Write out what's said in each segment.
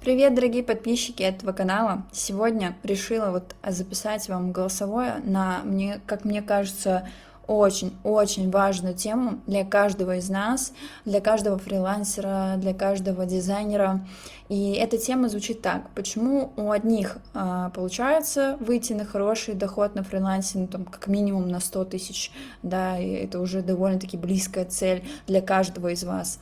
Привет, дорогие подписчики этого канала! Сегодня решила вот записать вам голосовое на, мне, как мне кажется, очень-очень важную тему для каждого из нас, для каждого фрилансера, для каждого дизайнера. И эта тема звучит так. Почему у одних а, получается выйти на хороший доход на фрилансе, ну, там, как минимум на 100 тысяч, да, и это уже довольно-таки близкая цель для каждого из вас,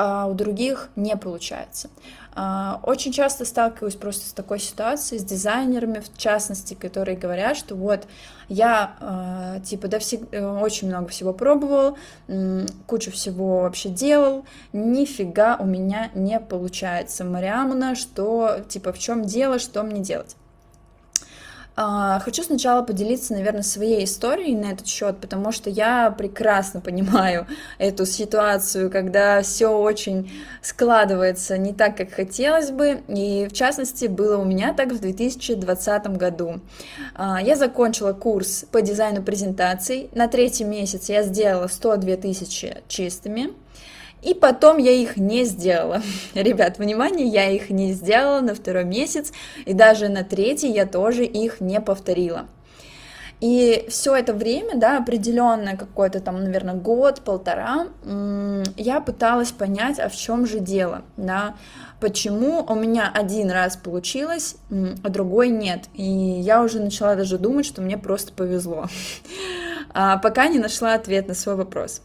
а у других не получается. А, очень часто сталкиваюсь просто с такой ситуацией, с дизайнерами, в частности, которые говорят, что вот я а, типа да, всег... Э, очень много всего пробовал, кучу всего вообще делал, нифига у меня не получается. Мариамна, что типа в чем дело, что мне делать? А, хочу сначала поделиться, наверное, своей историей на этот счет, потому что я прекрасно понимаю эту ситуацию, когда все очень складывается не так, как хотелось бы, и в частности было у меня так в 2020 году. А, я закончила курс по дизайну презентаций, на третий месяц я сделала 102 тысячи чистыми, и потом я их не сделала. Ребят, внимание, я их не сделала на второй месяц, и даже на третий я тоже их не повторила. И все это время, да, определенное какой-то там, наверное, год, полтора, я пыталась понять, а в чем же дело, да, почему у меня один раз получилось, а другой нет. И я уже начала даже думать, что мне просто повезло, а пока не нашла ответ на свой вопрос.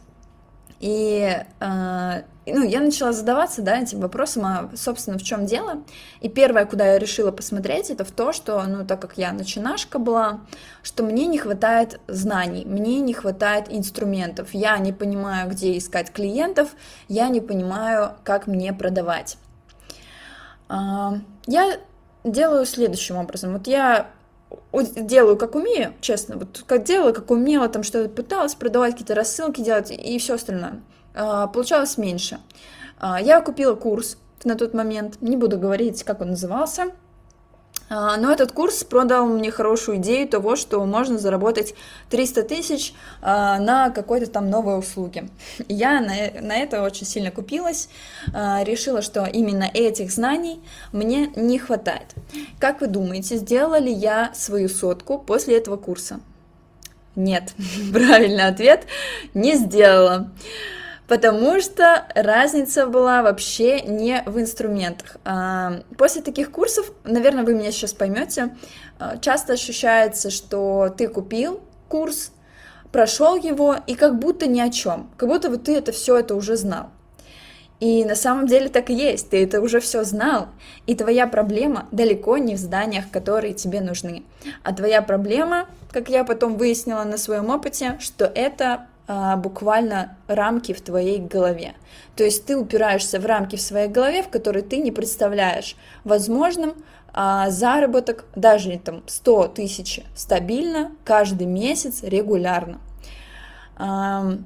И э, ну, я начала задаваться да, этим вопросом, а, собственно, в чем дело. И первое, куда я решила посмотреть, это в то, что, ну, так как я начинашка была, что мне не хватает знаний, мне не хватает инструментов, я не понимаю, где искать клиентов, я не понимаю, как мне продавать. Э, я делаю следующим образом. Вот я делаю как умею, честно, вот как делала, как умела, там что-то пыталась продавать, какие-то рассылки делать и все остальное. А, получалось меньше. А, я купила курс на тот момент, не буду говорить, как он назывался, но этот курс продал мне хорошую идею того, что можно заработать 300 тысяч а, на какой-то там новой услуге. Я на, на это очень сильно купилась, а, решила, что именно этих знаний мне не хватает. Как вы думаете, сделала ли я свою сотку после этого курса? Нет, правильный ответ, не сделала потому что разница была вообще не в инструментах. А, после таких курсов, наверное, вы меня сейчас поймете, а, часто ощущается, что ты купил курс, прошел его, и как будто ни о чем, как будто вот ты это все это уже знал. И на самом деле так и есть, ты это уже все знал, и твоя проблема далеко не в зданиях, которые тебе нужны, а твоя проблема, как я потом выяснила на своем опыте, что это а, буквально рамки в твоей голове. То есть ты упираешься в рамки в своей голове, в которые ты не представляешь возможным а, заработок даже там 100 тысяч стабильно каждый месяц регулярно. А,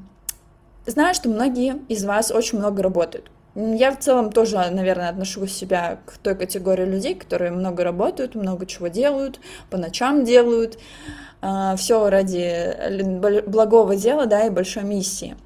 знаю, что многие из вас очень много работают. Я в целом тоже, наверное, отношу себя к той категории людей, которые много работают, много чего делают, по ночам делают. А, все ради благого дела, да, и большой миссии.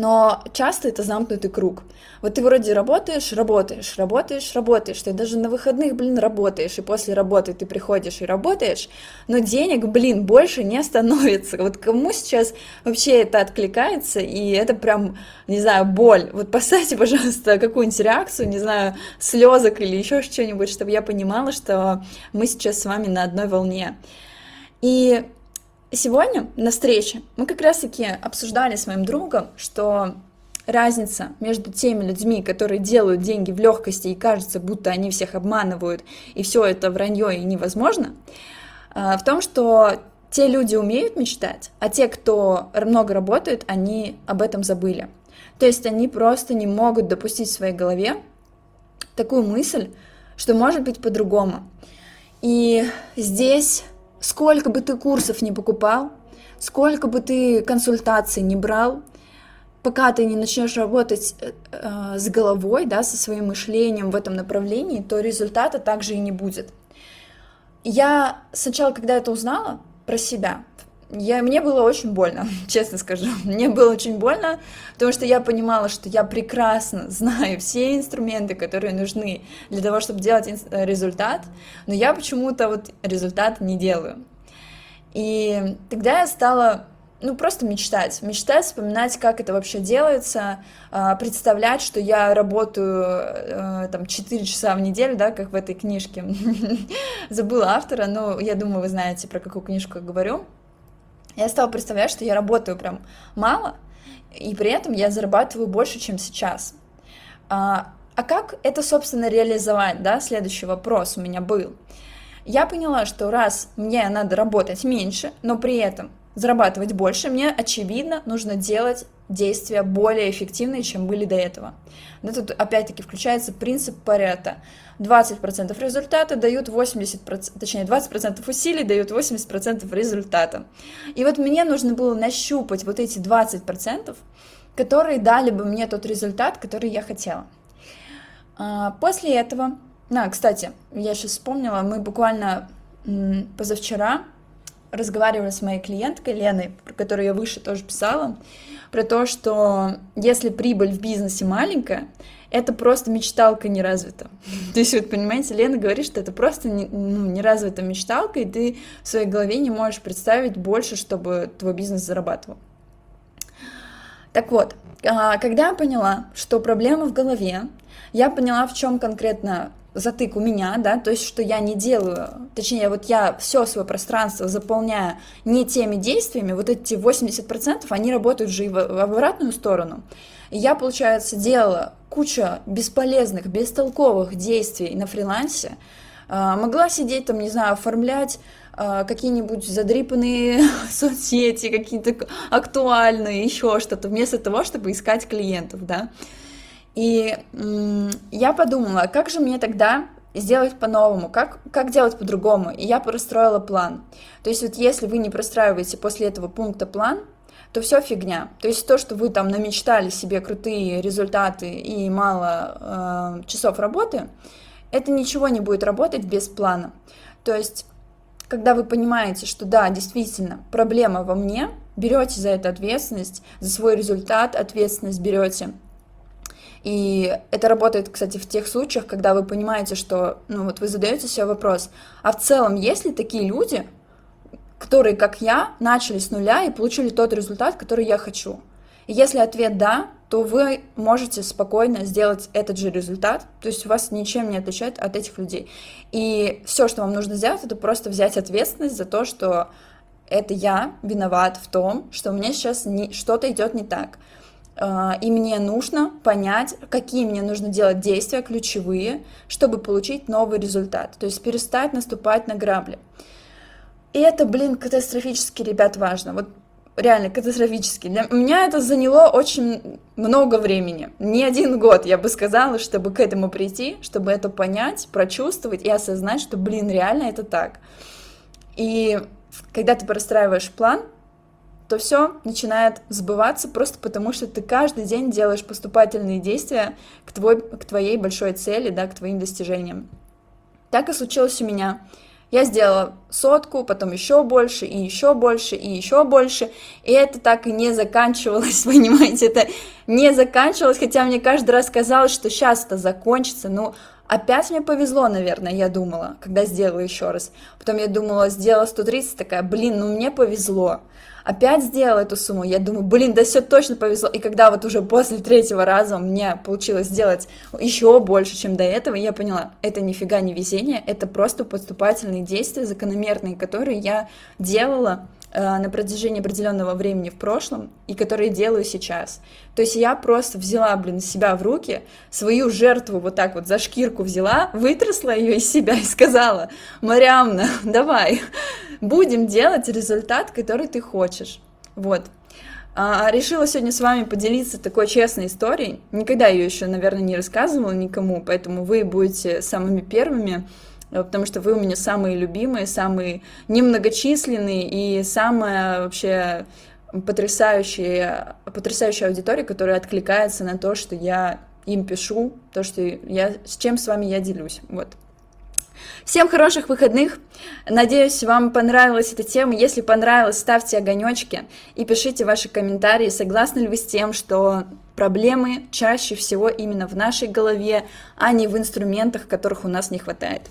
Но часто это замкнутый круг. Вот ты вроде работаешь, работаешь, работаешь, работаешь, ты даже на выходных, блин, работаешь, и после работы ты приходишь и работаешь, но денег, блин, больше не становится. Вот кому сейчас вообще это откликается, и это прям, не знаю, боль. Вот поставьте, пожалуйста, какую-нибудь реакцию, не знаю, слезок или еще что-нибудь, чтобы я понимала, что мы сейчас с вами на одной волне. И сегодня на встрече мы как раз-таки обсуждали с моим другом, что разница между теми людьми, которые делают деньги в легкости и кажется, будто они всех обманывают, и все это вранье и невозможно, а, в том, что те люди умеют мечтать, а те, кто много работает, они об этом забыли. То есть они просто не могут допустить в своей голове такую мысль, что может быть по-другому. И здесь Сколько бы ты курсов не покупал, сколько бы ты консультаций не брал, пока ты не начнешь работать э, э, с головой, да, со своим мышлением в этом направлении, то результата также и не будет. Я сначала, когда это узнала про себя, я, мне было очень больно, честно скажу. Мне было очень больно, потому что я понимала, что я прекрасно знаю все инструменты, которые нужны для того, чтобы делать результат, но я почему-то вот результат не делаю. И тогда я стала ну, просто мечтать. Мечтать, вспоминать, как это вообще делается, а, представлять, что я работаю э, там 4 часа в неделю, да, как в этой книжке. Забыла автора, но я думаю, вы знаете, про какую книжку я говорю. Я стала представлять, что я работаю прям мало, и при этом я зарабатываю больше, чем сейчас. А, а как это, собственно, реализовать, да, следующий вопрос у меня был. Я поняла, что раз мне надо работать меньше, но при этом зарабатывать больше, мне, очевидно, нужно делать действия более эффективные, чем были до этого. Но тут опять-таки включается принцип Паретта. 20% результата дают 80%, точнее 20% усилий дают 80% результата. И вот мне нужно было нащупать вот эти 20%, которые дали бы мне тот результат, который я хотела. А, после этого, на, кстати, я сейчас вспомнила, мы буквально позавчера разговаривала с моей клиенткой Леной, про которую я выше тоже писала, про то, что если прибыль в бизнесе маленькая, это просто мечталка не развита. То есть, вот понимаете, Лена говорит, что это просто не, ну, не развита мечталка, и ты в своей голове не можешь представить больше, чтобы твой бизнес зарабатывал. Так вот, а, когда я поняла, что проблема в голове, я поняла, в чем конкретно затык у меня, да, то есть, что я не делаю, точнее, вот я все свое пространство заполняю не теми действиями, вот эти 80%, они работают же и в, обратную сторону. Я, получается, делала кучу бесполезных, бестолковых действий на фрилансе, а, могла сидеть там, не знаю, оформлять а, какие-нибудь задрипанные соцсети, какие-то актуальные, еще что-то, вместо того, чтобы искать клиентов, да. И я подумала, как же мне тогда сделать по-новому, как, как делать по-другому. И я простроила план. То есть вот если вы не простраиваете после этого пункта план, то все фигня. То есть то, что вы там намечтали себе крутые результаты и мало э, часов работы, это ничего не будет работать без плана. То есть, когда вы понимаете, что да, действительно, проблема во мне, берете за это ответственность, за свой результат ответственность берете, и это работает, кстати, в тех случаях, когда вы понимаете, что, ну вот вы задаете себе вопрос, а в целом есть ли такие люди, которые, как я, начали с нуля и получили тот результат, который я хочу? И если ответ «да», то вы можете спокойно сделать этот же результат, то есть вас ничем не отличает от этих людей. И все, что вам нужно сделать, это просто взять ответственность за то, что это я виноват в том, что у меня сейчас не, что-то идет не так. А, и мне нужно понять, какие мне нужно делать действия ключевые, чтобы получить новый результат. То есть перестать наступать на грабли. И это, блин, катастрофически, ребят, важно. Вот реально катастрофически. Для меня это заняло очень много времени. Не один год, я бы сказала, чтобы к этому прийти, чтобы это понять, прочувствовать и осознать, что, блин, реально это так. И когда ты простраиваешь план, то все начинает сбываться просто потому, что ты каждый день делаешь поступательные действия к, твой, к твоей большой цели, да, к твоим достижениям. Так и случилось у меня. Я сделала сотку, потом еще больше, и еще больше, и еще больше. И это так и не заканчивалось, понимаете, это не заканчивалось, хотя мне каждый раз казалось, что сейчас это закончится. Ну, опять мне повезло, наверное, я думала, когда сделала еще раз. Потом я думала, сделала 130, такая, блин, ну мне повезло опять сделала эту сумму, я думаю, блин, да все точно повезло. И когда вот уже после третьего раза мне получилось сделать еще больше, чем до этого, я поняла, это нифига не везение, это просто поступательные действия, закономерные, которые я делала на протяжении определенного времени в прошлом и которые делаю сейчас. То есть я просто взяла, блин, себя в руки, свою жертву вот так вот за шкирку взяла, вытрясла ее из себя и сказала, Мариамна, давай, будем делать результат, который ты хочешь. Вот. А, решила сегодня с вами поделиться такой честной историей. Никогда ее еще, наверное, не рассказывала никому, поэтому вы будете самыми первыми, э, потому что вы у меня самые любимые, самые немногочисленные и самая вообще потрясающая, потрясающая аудитория, которая откликается на то, что я им пишу, то, что я, с чем с вами я делюсь. Вот. Всем хороших выходных. Надеюсь, вам понравилась эта тема. Если понравилось, ставьте огонечки и пишите ваши комментарии. Согласны ли вы с тем, что проблемы чаще всего именно в нашей голове, а не в инструментах, которых у нас не хватает?